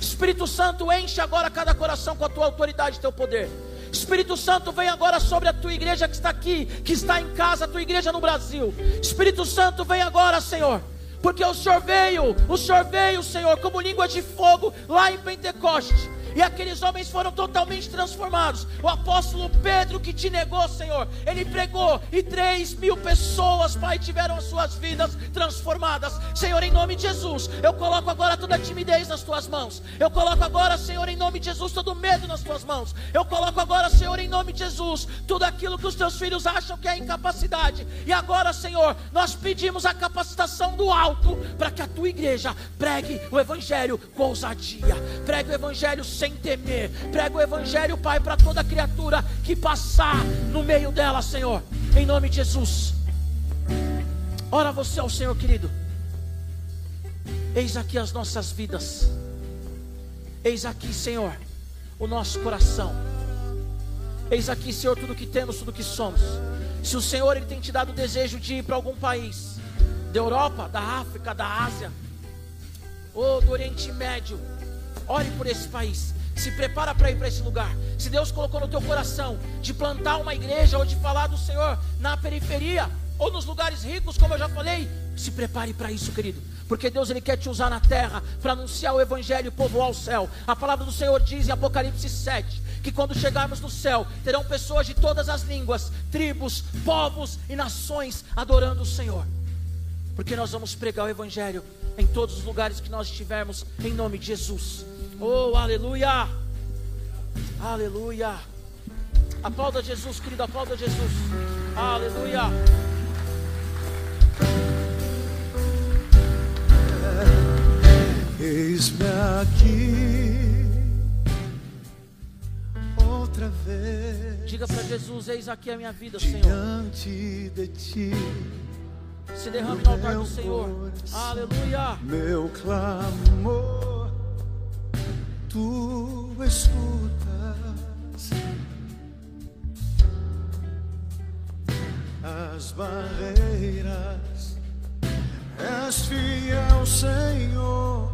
Espírito Santo, enche agora cada coração com a tua autoridade e teu poder. Espírito Santo, vem agora sobre a tua igreja que está aqui, que está em casa, a tua igreja no Brasil. Espírito Santo, vem agora, Senhor. Porque o Senhor veio, o Senhor veio, Senhor, como língua de fogo lá em Pentecoste e aqueles homens foram totalmente transformados. O apóstolo Pedro que te negou, Senhor, ele pregou e três mil pessoas, Pai, tiveram as suas vidas transformadas. Senhor, em nome de Jesus, eu coloco agora toda a timidez nas tuas mãos. Eu coloco agora, Senhor, em nome de Jesus, todo medo nas tuas mãos. Eu coloco agora, Senhor, em nome de Jesus, tudo aquilo que os teus filhos acham que é incapacidade. E agora, Senhor, nós pedimos a capacitação do alto para que a tua igreja pregue o evangelho com ousadia, pregue o evangelho sem sem temer. Prega o Evangelho, Pai, para toda criatura que passar no meio dela, Senhor, em nome de Jesus. Ora você ao Senhor, querido. Eis aqui as nossas vidas. Eis aqui, Senhor, o nosso coração. Eis aqui, Senhor, tudo que temos, tudo que somos. Se o Senhor ele tem te dado o desejo de ir para algum país, da Europa, da África, da Ásia, ou do Oriente Médio, ore por esse país. Se prepara para ir para esse lugar. Se Deus colocou no teu coração de plantar uma igreja ou de falar do Senhor na periferia ou nos lugares ricos, como eu já falei, se prepare para isso, querido. Porque Deus ele quer te usar na terra para anunciar o evangelho e povoar o céu. A palavra do Senhor diz em Apocalipse 7 que quando chegarmos no céu, terão pessoas de todas as línguas, tribos, povos e nações adorando o Senhor. Porque nós vamos pregar o evangelho em todos os lugares que nós estivermos em nome de Jesus. Oh, aleluia! Aleluia! Aplauda Jesus, querido, aplauda Jesus. Aleluia. Eis-me aqui outra vez Diga para Jesus: Eis aqui a minha vida, Senhor. diante de ti, Se derrame no altar do Senhor. Aleluia. meu clamor. Tu escutas as barreiras, és fiel, Senhor,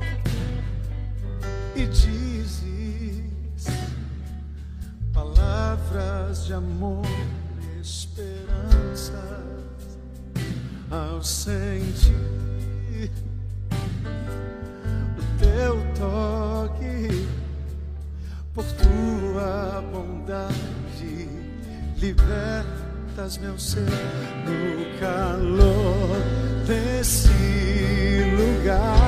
e dizes palavras de amor, esperanças ao sentir o teu toque, por tua bondade, libertas meu ser no calor desse lugar.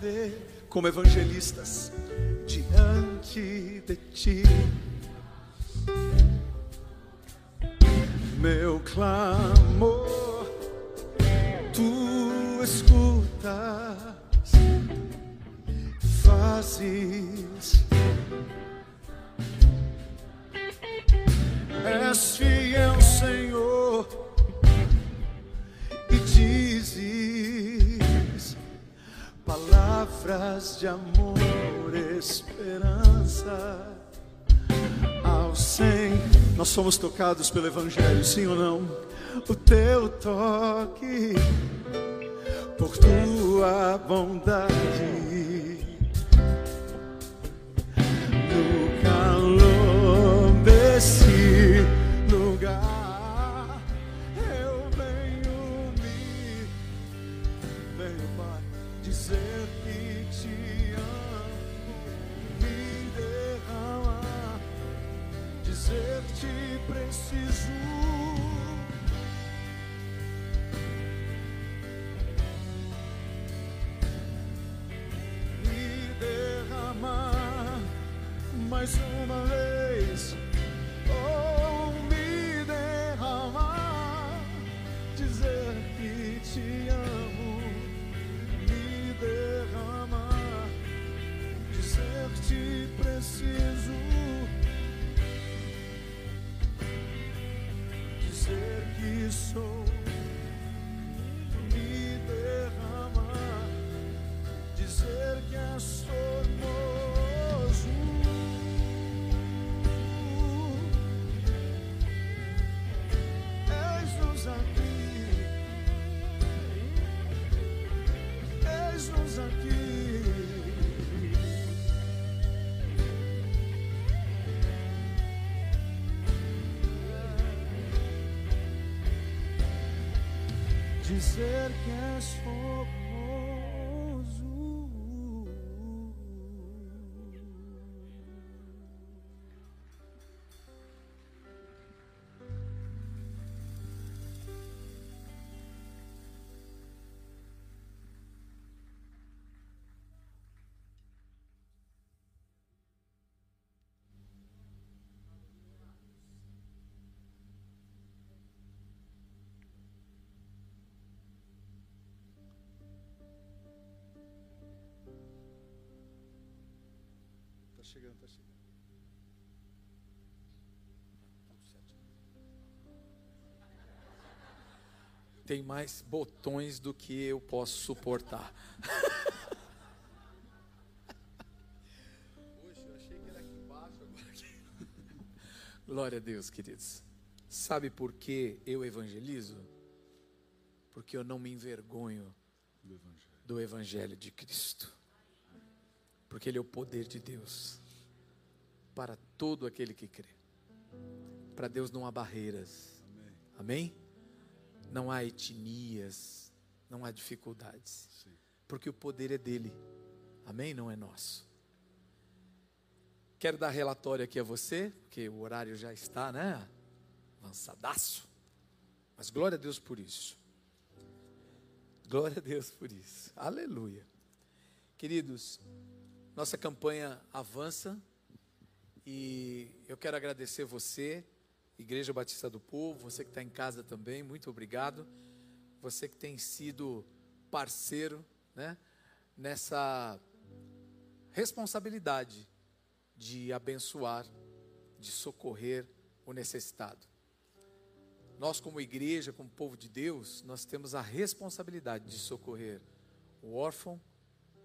Vez como evangelistas tocados pelo Evangelho, sim ou não? O teu toque, por tua bondade, dizer que és chegando, tá chegando. Tem mais botões do que eu posso suportar. Poxa, eu achei que era aqui embaixo, agora aqui. Glória a Deus, queridos. Sabe por que eu evangelizo? Porque eu não me envergonho do Evangelho de Cristo. Porque Ele é o poder de Deus para todo aquele que crê. Para Deus não há barreiras. Amém? Não há etnias, não há dificuldades. Porque o poder é dele. Amém? Não é nosso. Quero dar relatório aqui a você, porque o horário já está, né? Avançadaço. Mas glória a Deus por isso. Glória a Deus por isso. Aleluia. Queridos, nossa campanha avança e eu quero agradecer você, Igreja Batista do Povo, você que está em casa também, muito obrigado. Você que tem sido parceiro, né, nessa responsabilidade de abençoar, de socorrer o necessitado. Nós, como igreja, como povo de Deus, nós temos a responsabilidade de socorrer o órfão,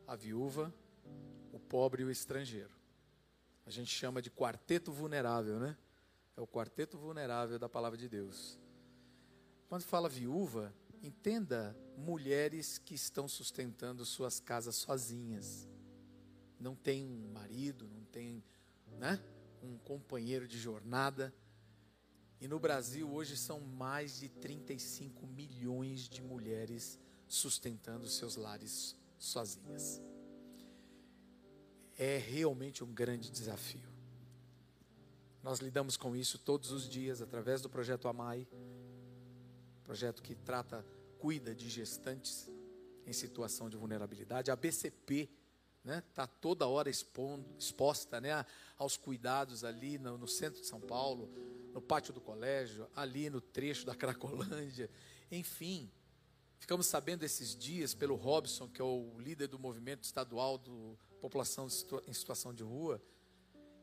a viúva, o pobre e o estrangeiro. A gente chama de quarteto vulnerável, né? É o quarteto vulnerável da palavra de Deus. Quando fala viúva, entenda mulheres que estão sustentando suas casas sozinhas. Não tem um marido, não tem, né, um companheiro de jornada e no Brasil hoje são mais de 35 milhões de mulheres sustentando seus lares sozinhas. É realmente um grande desafio. Nós lidamos com isso todos os dias através do projeto Amai, projeto que trata, cuida de gestantes em situação de vulnerabilidade. A BCP está né, tá toda hora expondo, exposta né, aos cuidados ali no, no centro de São Paulo, no pátio do colégio, ali no trecho da Cracolândia, enfim. Ficamos sabendo esses dias pelo Robson, que é o líder do movimento estadual do população em situação de rua,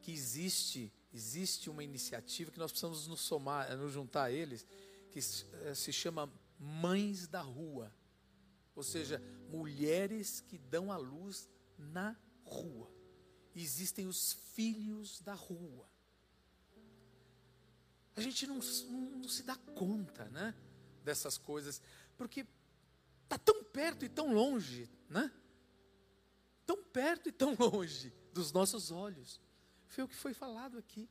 que existe existe uma iniciativa que nós precisamos nos somar, nos juntar a eles, que eh, se chama Mães da Rua. Ou seja, mulheres que dão à luz na rua. Existem os filhos da rua a gente não, não, não se dá conta, né? Dessas coisas, porque está tão perto e tão longe, né? Tão perto e tão longe dos nossos olhos. Foi o que foi falado aqui.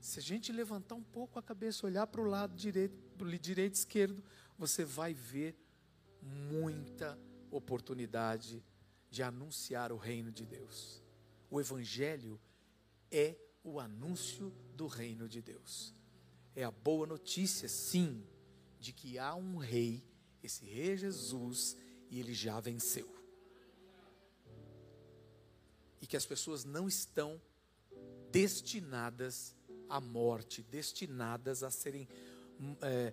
Se a gente levantar um pouco a cabeça, olhar para o lado direito, para direito esquerdo, você vai ver muita oportunidade de anunciar o reino de Deus. O Evangelho é o anúncio do reino de Deus. É a boa notícia, sim, de que há um rei, esse rei Jesus, e ele já venceu. E que as pessoas não estão destinadas à morte, destinadas a serem é,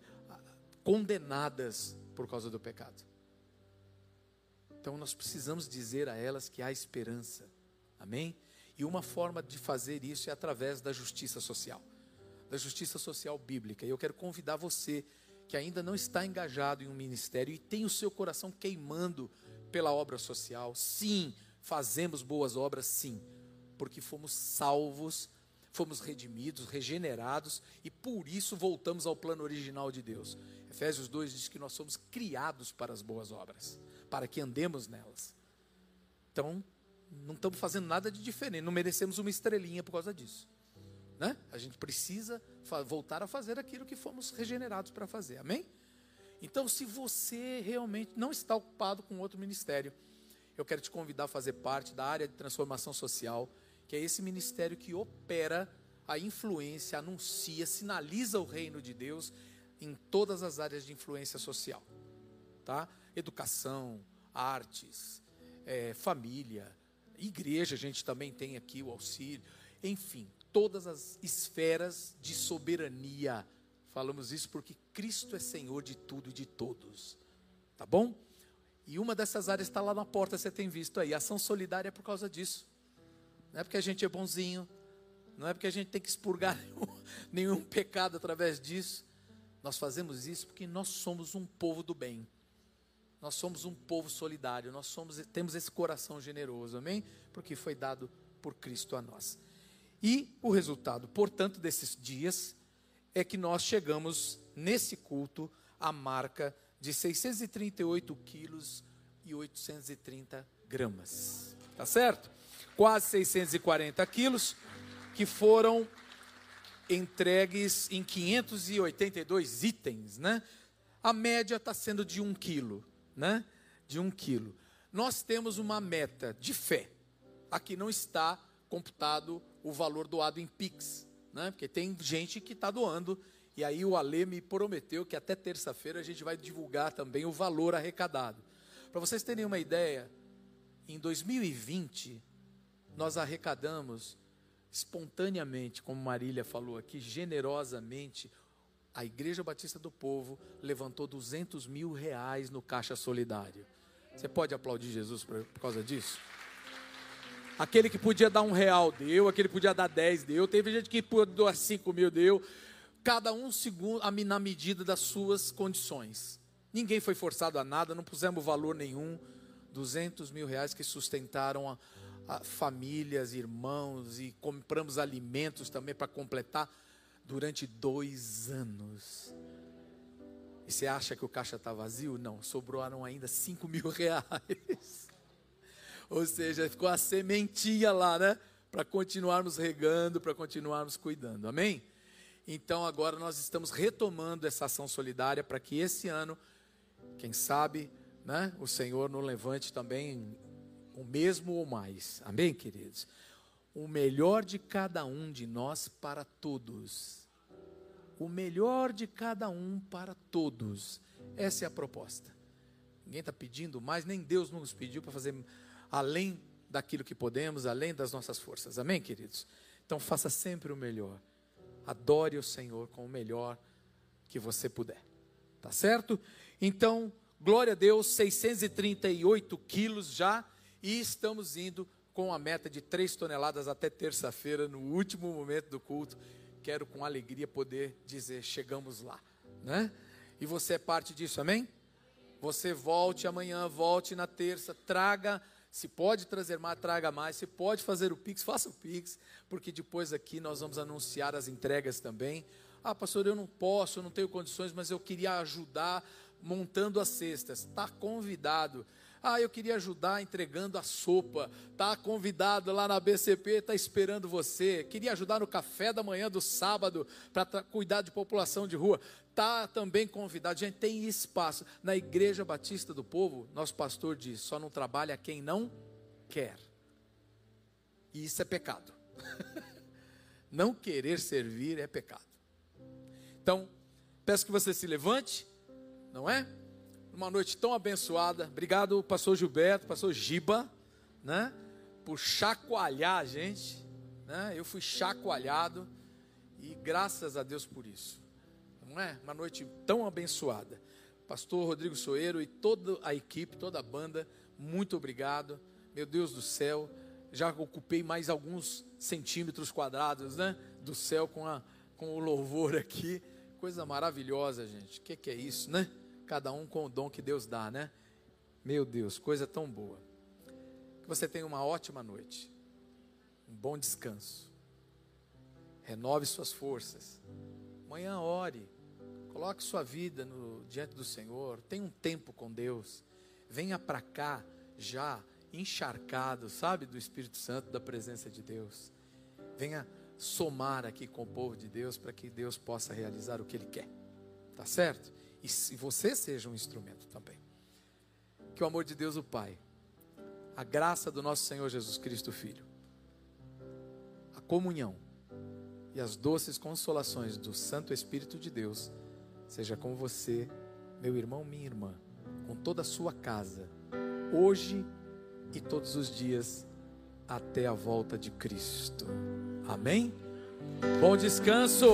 condenadas por causa do pecado. Então nós precisamos dizer a elas que há esperança. Amém? E uma forma de fazer isso é através da justiça social, da justiça social bíblica. E eu quero convidar você que ainda não está engajado em um ministério e tem o seu coração queimando pela obra social. Sim, fazemos boas obras, sim, porque fomos salvos, fomos redimidos, regenerados e por isso voltamos ao plano original de Deus. Efésios 2 diz que nós somos criados para as boas obras, para que andemos nelas. Então, não estamos fazendo nada de diferente, não merecemos uma estrelinha por causa disso. Né? A gente precisa voltar a fazer aquilo que fomos regenerados para fazer, amém? Então, se você realmente não está ocupado com outro ministério, eu quero te convidar a fazer parte da área de transformação social, que é esse ministério que opera a influência, anuncia, sinaliza o reino de Deus em todas as áreas de influência social, tá? Educação, artes, é, família, Igreja, a gente também tem aqui o auxílio. Enfim, todas as esferas de soberania. Falamos isso porque Cristo é Senhor de tudo e de todos. Tá bom? E uma dessas áreas está lá na porta, você tem visto aí. Ação solidária é por causa disso. Não é porque a gente é bonzinho. Não é porque a gente tem que expurgar nenhum, nenhum pecado através disso. Nós fazemos isso porque nós somos um povo do bem. Nós somos um povo solidário, nós somos, temos esse coração generoso, amém? Porque foi dado por Cristo a nós. E o resultado, portanto, desses dias é que nós chegamos nesse culto à marca de 638 quilos e 830 gramas. Tá certo? quase 640 quilos, que foram entregues em 582 itens, né? A média está sendo de um quilo, né? De um quilo. Nós temos uma meta de fé. Aqui não está computado o valor doado em Pix, né? Porque tem gente que está doando. E aí o Ale me prometeu que até terça-feira a gente vai divulgar também o valor arrecadado. Para vocês terem uma ideia, em 2020 nós arrecadamos espontaneamente, como Marília falou aqui, generosamente, a Igreja Batista do Povo levantou 200 mil reais no Caixa Solidário. Você pode aplaudir Jesus por, causa disso? Aquele que podia dar um real deu, aquele que podia dar dez deu, teve gente que podia dar cinco mil deu, cada um segundo, na medida das suas condições. Ninguém foi forçado a nada, não pusemos valor nenhum. 200 mil reais que sustentaram a, a famílias, irmãos e compramos alimentos também para completar durante dois anos. E você acha que o caixa está vazio? Não, sobraram ainda 5 mil reais. Ou seja, ficou a sementinha lá, né? Para continuarmos regando, para continuarmos cuidando. Amém? Então agora nós estamos retomando essa ação solidária para que esse ano, quem sabe, né, o Senhor nos levante também o mesmo ou mais. Amém, queridos? O melhor de cada um de nós para todos. O melhor de cada um para todos. Essa é a proposta. Ninguém está pedindo mais, nem Deus nos pediu para fazer além daquilo que podemos, além das nossas forças. Amém, queridos? Então faça sempre o melhor. Adore o Senhor com o melhor que você puder. Tá certo? Então, glória a Deus, 638 quilos já, e estamos indo com a meta de 3 toneladas até terça-feira, no último momento do culto. Quero com alegria poder dizer: chegamos lá, né? E você é parte disso, amém? Você volte amanhã, volte na terça, traga se pode trazer mais, traga mais. Se pode fazer o Pix, faça o Pix, porque depois aqui nós vamos anunciar as entregas também. Ah, pastor, eu não posso, eu não tenho condições, mas eu queria ajudar montando as cestas. Está convidado. Ah, eu queria ajudar entregando a sopa. Está convidado lá na BCP, está esperando você. Queria ajudar no café da manhã do sábado para cuidar de população de rua. Está também convidado. Gente, tem espaço. Na Igreja Batista do Povo, nosso pastor diz: só não trabalha quem não quer. E isso é pecado. não querer servir é pecado. Então, peço que você se levante, não é? uma noite tão abençoada. Obrigado, pastor Gilberto, pastor Giba, né? Por chacoalhar a gente, né? Eu fui chacoalhado e graças a Deus por isso. Não é? Uma noite tão abençoada. Pastor Rodrigo Soeiro e toda a equipe, toda a banda, muito obrigado. Meu Deus do céu, já ocupei mais alguns centímetros quadrados, né? Do céu com, a, com o louvor aqui. Coisa maravilhosa, gente. O que, que é isso, né? cada um com o dom que Deus dá, né? Meu Deus, coisa tão boa. Que você tenha uma ótima noite, um bom descanso, renove suas forças. Amanhã ore, coloque sua vida no, diante do Senhor, tenha um tempo com Deus. Venha para cá já encharcado, sabe, do Espírito Santo, da presença de Deus. Venha somar aqui com o povo de Deus para que Deus possa realizar o que Ele quer. Tá certo? E se você seja um instrumento também. Que o amor de Deus, o Pai, a graça do nosso Senhor Jesus Cristo, Filho, a comunhão e as doces consolações do Santo Espírito de Deus, seja com você, meu irmão, minha irmã, com toda a sua casa, hoje e todos os dias, até a volta de Cristo. Amém? Bom descanso!